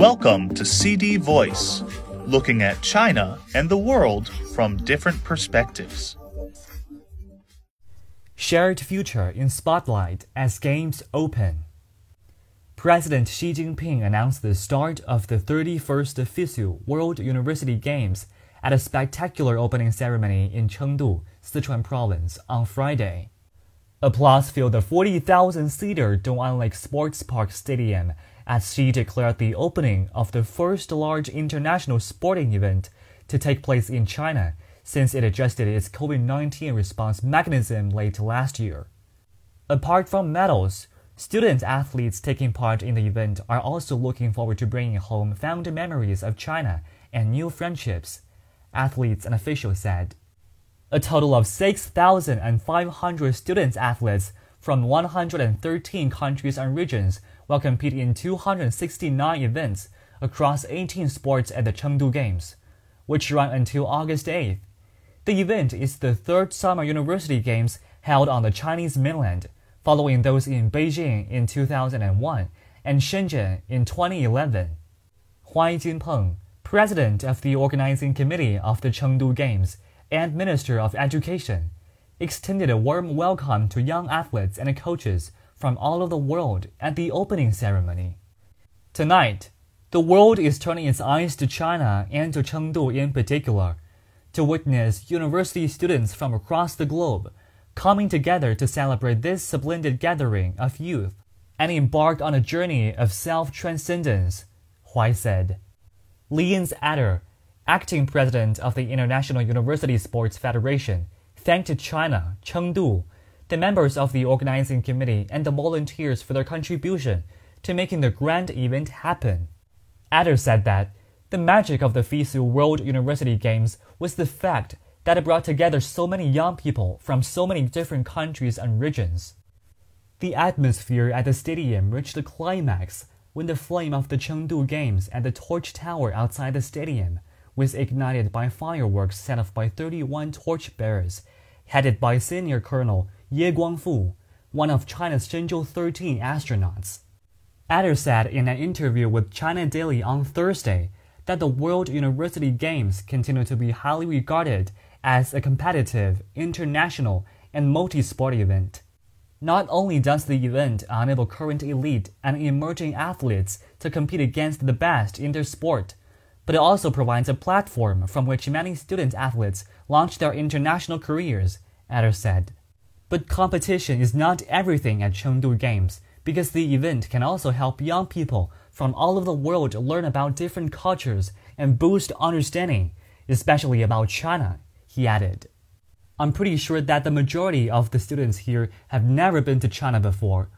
Welcome to CD Voice, looking at China and the world from different perspectives. Shared future in spotlight as games open. President Xi Jinping announced the start of the 31st FISU World University Games at a spectacular opening ceremony in Chengdu, Sichuan Province, on Friday. Applause filled the 40,000-seater Dong'an Lake Sports Park Stadium as Xi declared the opening of the first large international sporting event to take place in China since it adjusted its COVID 19 response mechanism late last year. Apart from medals, student athletes taking part in the event are also looking forward to bringing home fond memories of China and new friendships, athletes and officials said. A total of 6,500 student athletes from 113 countries and regions will compete in 269 events across 18 sports at the Chengdu Games, which run until August 8th. The event is the third Summer University Games held on the Chinese mainland, following those in Beijing in 2001 and Shenzhen in 2011. Huai Jinpeng, president of the organizing committee of the Chengdu Games, and Minister of Education, extended a warm welcome to young athletes and coaches from all over the world at the opening ceremony. Tonight, the world is turning its eyes to China and to Chengdu in particular to witness university students from across the globe coming together to celebrate this splendid gathering of youth and embark on a journey of self transcendence, Huai said. Leonz Eder, acting president of the International University Sports Federation, thanked China, Chengdu, the members of the organizing committee, and the volunteers for their contribution to making the grand event happen. Eder said that the magic of the FISU World University Games was the fact that it brought together so many young people from so many different countries and regions. The atmosphere at the stadium reached a climax when the flame of the Chengdu Games at the Torch Tower outside the stadium was ignited by fireworks set off by 31 torchbearers, headed by Senior Colonel Ye Guangfu, one of China's Shenzhou 13 astronauts. Eder said in an interview with China Daily on Thursday that the World University Games continue to be highly regarded as a competitive, international, and multi sport event. Not only does the event enable current elite and emerging athletes to compete against the best in their sport, but it also provides a platform from which many student athletes launch their international careers, Eder said. But competition is not everything at Chengdu Games because the event can also help young people from all over the world learn about different cultures and boost understanding, especially about China, he added. I'm pretty sure that the majority of the students here have never been to China before.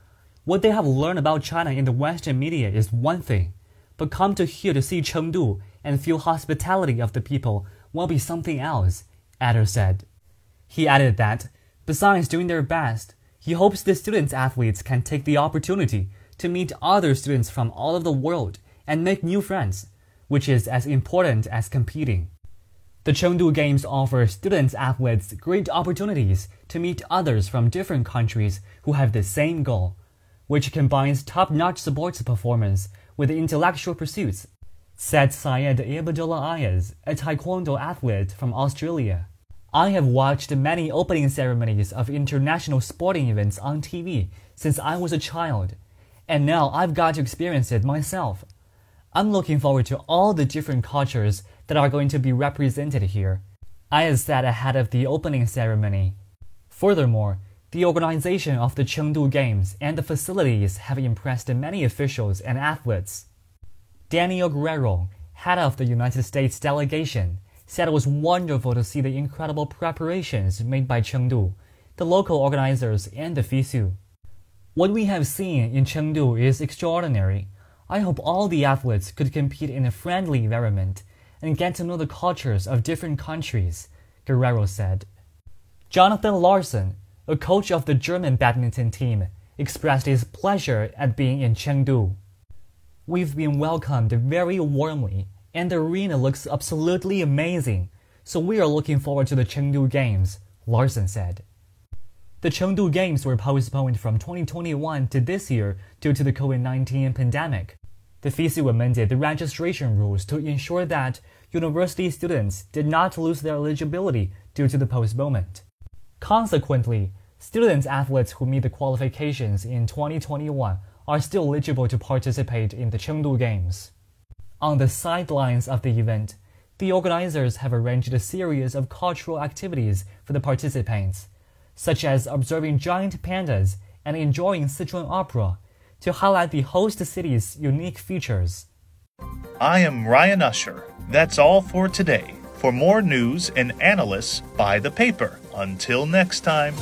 What they have learned about China in the Western media is one thing, but come to here to see Chengdu and feel hospitality of the people will be something else, Eder said. He added that, besides doing their best, he hopes the students athletes can take the opportunity to meet other students from all over the world and make new friends, which is as important as competing. The Chengdu Games offer students athletes great opportunities to meet others from different countries who have the same goal, which combines top-notch sports performance with intellectual pursuits, said Syed Abdullah Ayaz, a taekwondo athlete from Australia. I have watched many opening ceremonies of international sporting events on TV since I was a child, and now I've got to experience it myself. I'm looking forward to all the different cultures that are going to be represented here. I sat ahead of the opening ceremony. Furthermore, the organization of the Chengdu Games and the facilities have impressed many officials and athletes. Daniel Guerrero, head of the United States delegation, said it was wonderful to see the incredible preparations made by Chengdu, the local organizers, and the FISU. What we have seen in Chengdu is extraordinary. I hope all the athletes could compete in a friendly environment and get to know the cultures of different countries, Guerrero said. Jonathan Larson, a coach of the German badminton team, expressed his pleasure at being in Chengdu. We've been welcomed very warmly, and the arena looks absolutely amazing, so we are looking forward to the Chengdu Games, Larson said. The Chengdu Games were postponed from 2021 to this year due to the COVID 19 pandemic. The FISU amended the registration rules to ensure that university students did not lose their eligibility due to the postponement. Consequently, students athletes who meet the qualifications in 2021 are still eligible to participate in the Chengdu Games. On the sidelines of the event, the organizers have arranged a series of cultural activities for the participants, such as observing giant pandas and enjoying Sichuan opera, to highlight the host city's unique features. I am Ryan Usher. That's all for today. For more news and analysis, buy the paper. Until next time.